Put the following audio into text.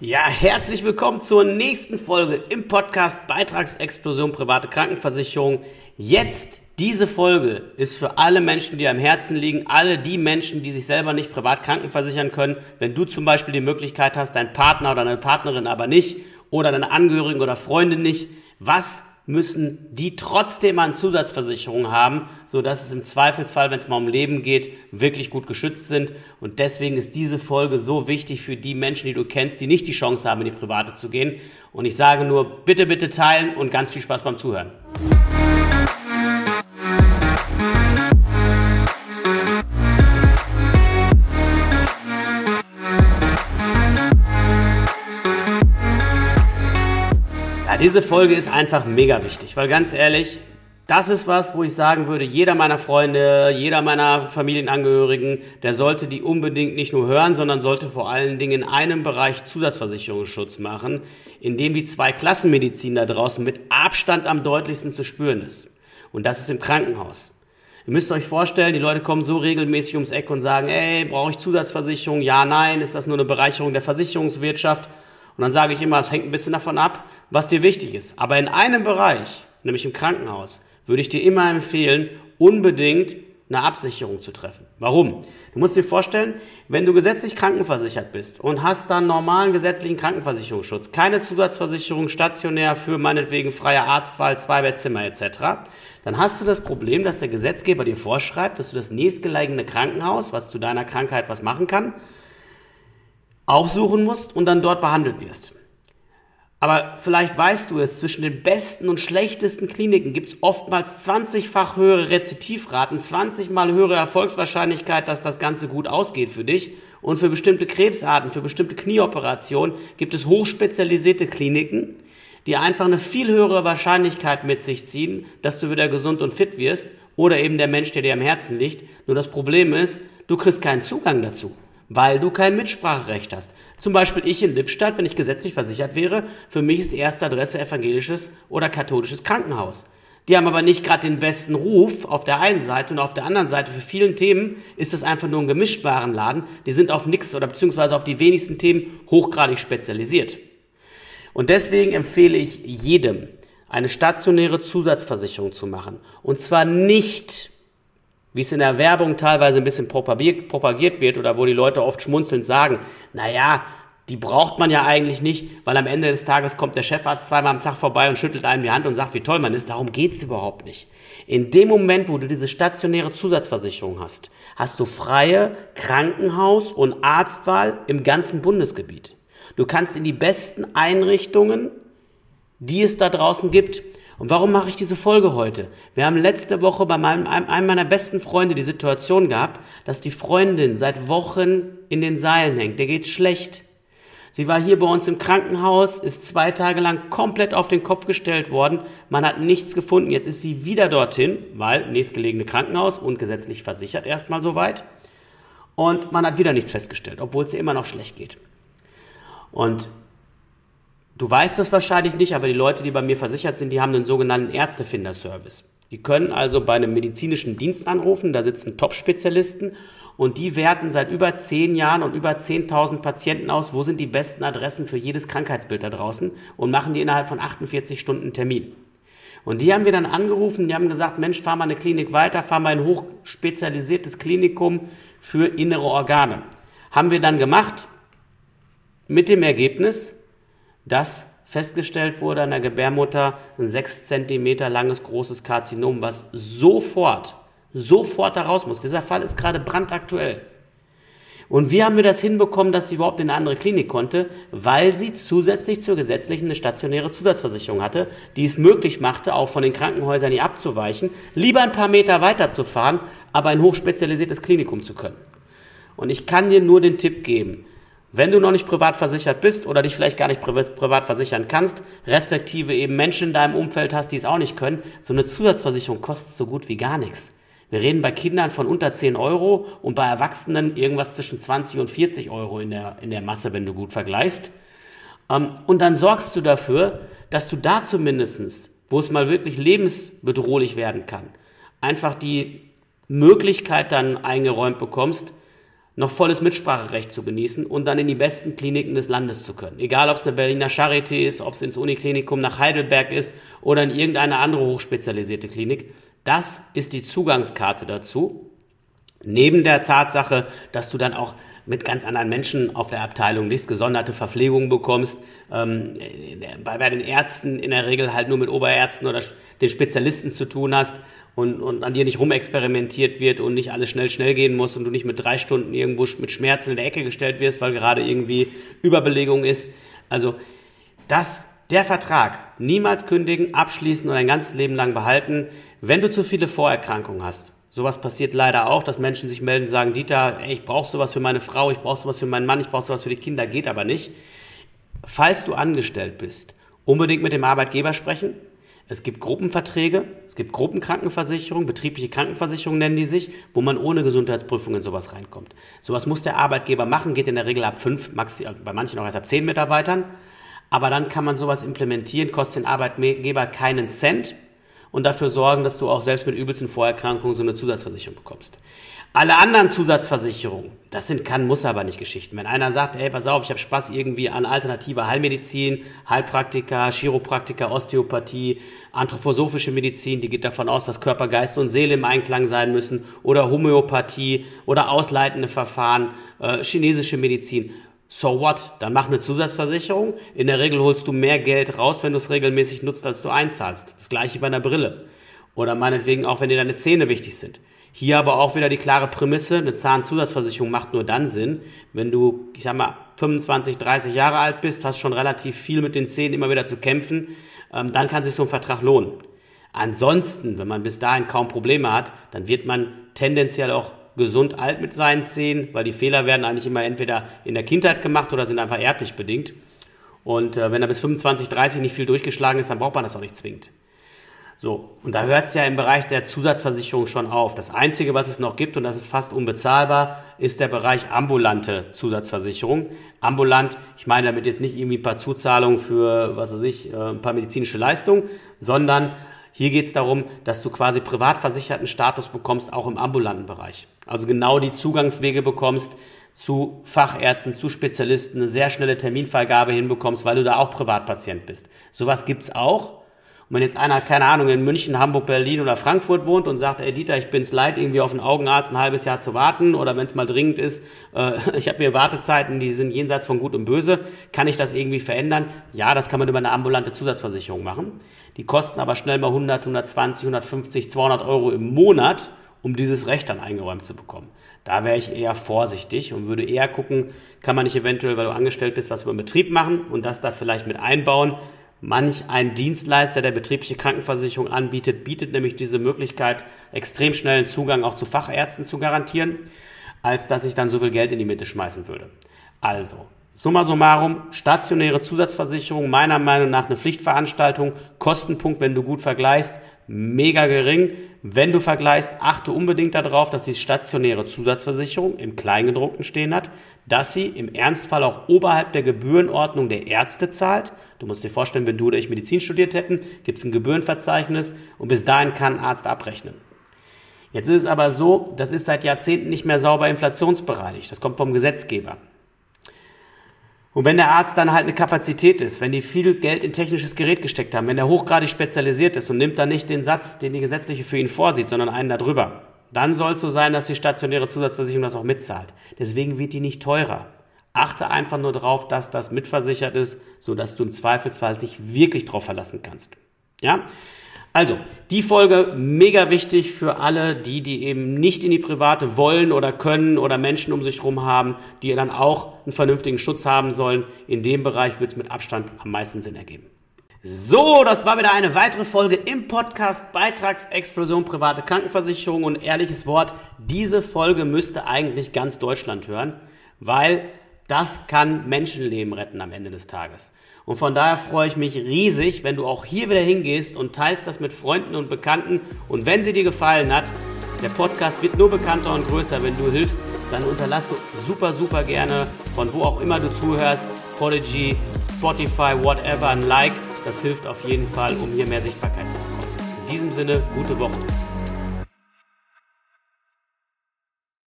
Ja, herzlich willkommen zur nächsten Folge im Podcast Beitragsexplosion private Krankenversicherung. Jetzt diese Folge ist für alle Menschen, die am Herzen liegen, alle die Menschen, die sich selber nicht privat krankenversichern können. Wenn du zum Beispiel die Möglichkeit hast, dein Partner oder deine Partnerin aber nicht oder deine Angehörigen oder Freunde nicht, was müssen die trotzdem eine Zusatzversicherung haben, so dass es im Zweifelsfall, wenn es mal um Leben geht, wirklich gut geschützt sind. Und deswegen ist diese Folge so wichtig für die Menschen, die du kennst, die nicht die Chance haben, in die Private zu gehen. Und ich sage nur, bitte, bitte teilen und ganz viel Spaß beim Zuhören. Diese Folge ist einfach mega wichtig, weil ganz ehrlich, das ist was, wo ich sagen würde, jeder meiner Freunde, jeder meiner Familienangehörigen, der sollte die unbedingt nicht nur hören, sondern sollte vor allen Dingen in einem Bereich Zusatzversicherungsschutz machen, in dem die zwei Klassenmedizin da draußen mit Abstand am deutlichsten zu spüren ist. Und das ist im Krankenhaus. Ihr müsst euch vorstellen, die Leute kommen so regelmäßig ums Eck und sagen, ey, brauche ich Zusatzversicherung? Ja, nein, ist das nur eine Bereicherung der Versicherungswirtschaft? Und dann sage ich immer, es hängt ein bisschen davon ab, was dir wichtig ist. Aber in einem Bereich, nämlich im Krankenhaus, würde ich dir immer empfehlen, unbedingt eine Absicherung zu treffen. Warum? Du musst dir vorstellen, wenn du gesetzlich krankenversichert bist und hast dann normalen gesetzlichen Krankenversicherungsschutz, keine Zusatzversicherung stationär für meinetwegen freie Arztwahl, Zweibettzimmer etc., dann hast du das Problem, dass der Gesetzgeber dir vorschreibt, dass du das nächstgelegene Krankenhaus, was zu deiner Krankheit was machen kann, aufsuchen musst und dann dort behandelt wirst. Aber vielleicht weißt du es, zwischen den besten und schlechtesten Kliniken gibt es oftmals 20-fach höhere Rezitivraten, 20 mal höhere Erfolgswahrscheinlichkeit, dass das Ganze gut ausgeht für dich. Und für bestimmte Krebsarten, für bestimmte Knieoperationen gibt es hochspezialisierte Kliniken, die einfach eine viel höhere Wahrscheinlichkeit mit sich ziehen, dass du wieder gesund und fit wirst oder eben der Mensch, der dir am Herzen liegt. Nur das Problem ist, du kriegst keinen Zugang dazu weil du kein Mitspracherecht hast. Zum Beispiel ich in Lippstadt, wenn ich gesetzlich versichert wäre, für mich ist die erste Adresse evangelisches oder katholisches Krankenhaus. Die haben aber nicht gerade den besten Ruf auf der einen Seite und auf der anderen Seite für vielen Themen ist es einfach nur ein Gemischtwarenladen. Die sind auf nichts oder beziehungsweise auf die wenigsten Themen hochgradig spezialisiert. Und deswegen empfehle ich jedem, eine stationäre Zusatzversicherung zu machen. Und zwar nicht wie es in der Werbung teilweise ein bisschen propagiert wird oder wo die Leute oft schmunzelnd sagen, naja, die braucht man ja eigentlich nicht, weil am Ende des Tages kommt der Chefarzt zweimal am Tag vorbei und schüttelt einem die Hand und sagt, wie toll man ist. Darum geht's überhaupt nicht. In dem Moment, wo du diese stationäre Zusatzversicherung hast, hast du freie Krankenhaus- und Arztwahl im ganzen Bundesgebiet. Du kannst in die besten Einrichtungen, die es da draußen gibt, und warum mache ich diese Folge heute? Wir haben letzte Woche bei meinem, einem meiner besten Freunde die Situation gehabt, dass die Freundin seit Wochen in den Seilen hängt. Der geht schlecht. Sie war hier bei uns im Krankenhaus, ist zwei Tage lang komplett auf den Kopf gestellt worden. Man hat nichts gefunden. Jetzt ist sie wieder dorthin, weil nächstgelegene Krankenhaus und gesetzlich versichert erstmal soweit. Und man hat wieder nichts festgestellt, obwohl es ihr immer noch schlecht geht. Und Du weißt das wahrscheinlich nicht, aber die Leute, die bei mir versichert sind, die haben einen sogenannten Ärztefinderservice. Die können also bei einem medizinischen Dienst anrufen, da sitzen Top-Spezialisten und die werten seit über zehn Jahren und über 10.000 Patienten aus, wo sind die besten Adressen für jedes Krankheitsbild da draußen und machen die innerhalb von 48 Stunden Termin. Und die haben wir dann angerufen, die haben gesagt, Mensch, fahr mal eine Klinik weiter, fahr mal ein hochspezialisiertes Klinikum für innere Organe. Haben wir dann gemacht, mit dem Ergebnis, dass festgestellt wurde an der Gebärmutter ein 6 cm langes großes Karzinom, was sofort, sofort da raus muss. Dieser Fall ist gerade brandaktuell. Und wie haben wir das hinbekommen, dass sie überhaupt in eine andere Klinik konnte? Weil sie zusätzlich zur gesetzlichen eine stationäre Zusatzversicherung hatte, die es möglich machte, auch von den Krankenhäusern hier abzuweichen, lieber ein paar Meter weiter zu fahren, aber ein hochspezialisiertes Klinikum zu können. Und ich kann dir nur den Tipp geben, wenn du noch nicht privat versichert bist oder dich vielleicht gar nicht privat versichern kannst, respektive eben Menschen in deinem Umfeld hast, die es auch nicht können, so eine Zusatzversicherung kostet so gut wie gar nichts. Wir reden bei Kindern von unter 10 Euro und bei Erwachsenen irgendwas zwischen 20 und 40 Euro in der, in der Masse, wenn du gut vergleichst. Ähm, und dann sorgst du dafür, dass du da zumindestens, wo es mal wirklich lebensbedrohlich werden kann, einfach die Möglichkeit dann eingeräumt bekommst, noch volles Mitspracherecht zu genießen und dann in die besten Kliniken des Landes zu können. Egal, ob es eine Berliner Charité ist, ob es ins Uniklinikum nach Heidelberg ist oder in irgendeine andere hochspezialisierte Klinik. Das ist die Zugangskarte dazu. Neben der Tatsache, dass du dann auch mit ganz anderen Menschen auf der Abteilung liegst, gesonderte Verpflegung bekommst, ähm, bei, bei den Ärzten in der Regel halt nur mit Oberärzten oder den Spezialisten zu tun hast und, und an dir nicht rumexperimentiert wird und nicht alles schnell, schnell gehen muss und du nicht mit drei Stunden irgendwo mit Schmerzen in der Ecke gestellt wirst, weil gerade irgendwie Überbelegung ist. Also das, der Vertrag, niemals kündigen, abschließen und ein ganzes Leben lang behalten, wenn du zu viele Vorerkrankungen hast. Sowas passiert leider auch, dass Menschen sich melden sagen, Dieter, ey, ich brauche sowas für meine Frau, ich brauche sowas für meinen Mann, ich brauche sowas für die Kinder, geht aber nicht. Falls du angestellt bist, unbedingt mit dem Arbeitgeber sprechen, es gibt Gruppenverträge, es gibt Gruppenkrankenversicherung, betriebliche Krankenversicherung nennen die sich, wo man ohne Gesundheitsprüfung in sowas reinkommt. Sowas muss der Arbeitgeber machen, geht in der Regel ab fünf, bei manchen auch erst ab zehn Mitarbeitern. Aber dann kann man sowas implementieren, kostet den Arbeitgeber keinen Cent und dafür sorgen, dass du auch selbst mit übelsten Vorerkrankungen so eine Zusatzversicherung bekommst. Alle anderen Zusatzversicherungen, das sind kann, muss aber nicht Geschichten. Wenn einer sagt, ey, pass auf, ich habe Spaß irgendwie an alternativer Heilmedizin, Heilpraktika, Chiropraktika, Osteopathie, anthroposophische Medizin, die geht davon aus, dass Körper, Geist und Seele im Einklang sein müssen, oder Homöopathie oder ausleitende Verfahren, äh, chinesische Medizin. So what? Dann mach eine Zusatzversicherung. In der Regel holst du mehr Geld raus, wenn du es regelmäßig nutzt, als du einzahlst. Das gleiche bei einer Brille. Oder meinetwegen auch, wenn dir deine Zähne wichtig sind. Hier aber auch wieder die klare Prämisse, eine Zahnzusatzversicherung macht nur dann Sinn, wenn du, ich sag mal, 25, 30 Jahre alt bist, hast schon relativ viel mit den Zähnen immer wieder zu kämpfen, ähm, dann kann sich so ein Vertrag lohnen. Ansonsten, wenn man bis dahin kaum Probleme hat, dann wird man tendenziell auch gesund alt mit seinen Zähnen, weil die Fehler werden eigentlich immer entweder in der Kindheit gemacht oder sind einfach erblich bedingt. Und äh, wenn er bis 25, 30 nicht viel durchgeschlagen ist, dann braucht man das auch nicht zwingend. So, und da hört es ja im Bereich der Zusatzversicherung schon auf. Das Einzige, was es noch gibt, und das ist fast unbezahlbar, ist der Bereich ambulante Zusatzversicherung. Ambulant, ich meine damit jetzt nicht irgendwie ein paar Zuzahlungen für, was weiß ich, äh, ein paar medizinische Leistungen, sondern hier geht es darum, dass du quasi privatversicherten Status bekommst, auch im ambulanten Bereich. Also genau die Zugangswege bekommst zu Fachärzten, zu Spezialisten, eine sehr schnelle Terminvergabe hinbekommst, weil du da auch Privatpatient bist. Sowas gibt's auch. Und wenn jetzt einer, keine Ahnung, in München, Hamburg, Berlin oder Frankfurt wohnt und sagt, ey Dieter, ich bin's leid, irgendwie auf einen Augenarzt ein halbes Jahr zu warten oder wenn es mal dringend ist, äh, ich habe hier Wartezeiten, die sind jenseits von Gut und Böse, kann ich das irgendwie verändern? Ja, das kann man über eine ambulante Zusatzversicherung machen. Die kosten aber schnell mal 100, 120, 150, 200 Euro im Monat, um dieses Recht dann eingeräumt zu bekommen. Da wäre ich eher vorsichtig und würde eher gucken, kann man nicht eventuell, weil du angestellt bist, was über den Betrieb machen und das da vielleicht mit einbauen, manch ein Dienstleister, der betriebliche Krankenversicherung anbietet, bietet nämlich diese Möglichkeit, extrem schnellen Zugang auch zu Fachärzten zu garantieren, als dass ich dann so viel Geld in die Mitte schmeißen würde. Also, summa summarum, stationäre Zusatzversicherung, meiner Meinung nach eine Pflichtveranstaltung, Kostenpunkt, wenn du gut vergleichst, mega gering. Wenn du vergleichst, achte unbedingt darauf, dass die stationäre Zusatzversicherung im Kleingedruckten stehen hat, dass sie im Ernstfall auch oberhalb der Gebührenordnung der Ärzte zahlt Du musst dir vorstellen, wenn du oder ich Medizin studiert hätten, gibt es ein Gebührenverzeichnis und bis dahin kann ein Arzt abrechnen. Jetzt ist es aber so, das ist seit Jahrzehnten nicht mehr sauber inflationsbereinigt. Das kommt vom Gesetzgeber. Und wenn der Arzt dann halt eine Kapazität ist, wenn die viel Geld in technisches Gerät gesteckt haben, wenn er hochgradig spezialisiert ist und nimmt dann nicht den Satz, den die gesetzliche für ihn vorsieht, sondern einen darüber, dann soll es so sein, dass die stationäre Zusatzversicherung das auch mitzahlt. Deswegen wird die nicht teurer. Achte einfach nur darauf, dass das mitversichert ist, sodass du im Zweifelsfall sich wirklich drauf verlassen kannst. Ja? Also, die Folge mega wichtig für alle, die, die eben nicht in die private wollen oder können oder Menschen um sich herum haben, die dann auch einen vernünftigen Schutz haben sollen. In dem Bereich wird es mit Abstand am meisten Sinn ergeben. So, das war wieder eine weitere Folge im Podcast Beitragsexplosion private Krankenversicherung und ehrliches Wort, diese Folge müsste eigentlich ganz Deutschland hören, weil das kann Menschenleben retten am Ende des Tages. Und von daher freue ich mich riesig, wenn du auch hier wieder hingehst und teilst das mit Freunden und Bekannten. Und wenn sie dir gefallen hat, der Podcast wird nur bekannter und größer, wenn du hilfst, dann unterlasse super, super gerne, von wo auch immer du zuhörst, Prodigy, Spotify, whatever, ein Like. Das hilft auf jeden Fall, um hier mehr Sichtbarkeit zu bekommen. In diesem Sinne, gute Woche.